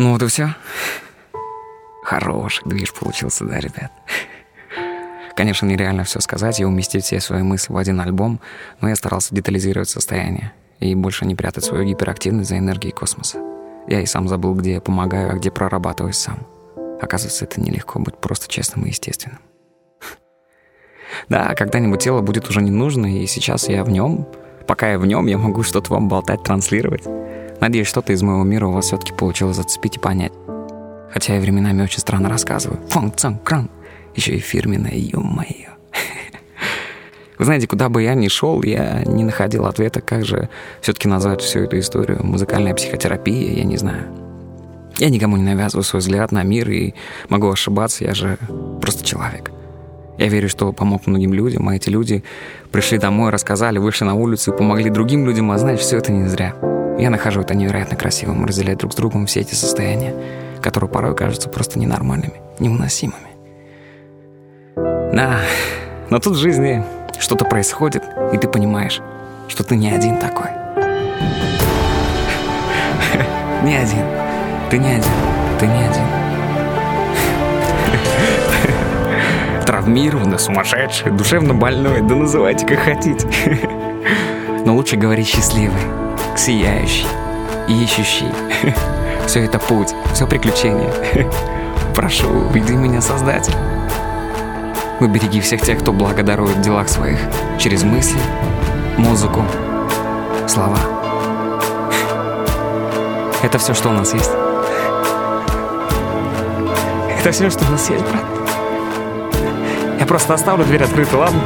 Ну вот и все. Хороший движ получился, да, ребят? Конечно, нереально все сказать и уместить все свои мысли в один альбом, но я старался детализировать состояние и больше не прятать свою гиперактивность за энергией космоса. Я и сам забыл, где я помогаю, а где прорабатываюсь сам. Оказывается, это нелегко быть просто честным и естественным. Да, когда-нибудь тело будет уже не нужно, и сейчас я в нем. Пока я в нем, я могу что-то вам болтать, транслировать. Надеюсь, что-то из моего мира у вас все-таки получилось зацепить и понять. Хотя я временами очень странно рассказываю. Фон, цан, кран. Еще и фирменное, ё-моё. Вы знаете, куда бы я ни шел, я не находил ответа, как же все-таки назвать всю эту историю. Музыкальная психотерапия, я не знаю. Я никому не навязываю свой взгляд на мир и могу ошибаться, я же просто человек. Я верю, что помог многим людям, а эти люди пришли домой, рассказали, вышли на улицу и помогли другим людям, а значит, все это не зря. Я нахожу это невероятно красивым, разделять друг с другом все эти состояния, которые порой кажутся просто ненормальными, невыносимыми. Да, но тут в жизни что-то происходит, и ты понимаешь, что ты не один такой. Не один. Ты не один. Ты не один. Травмированный, сумасшедший, душевно больной, да называйте как хотите. Но лучше говорить счастливый, сияющий, ищущий. Все это путь, все приключение. Прошу, веди меня, Создатель. Убереги всех тех, кто благодарует в делах своих через мысли, музыку, слова. Это все, что у нас есть. Это все, что у нас есть, брат. Я просто оставлю дверь открытой, ладно?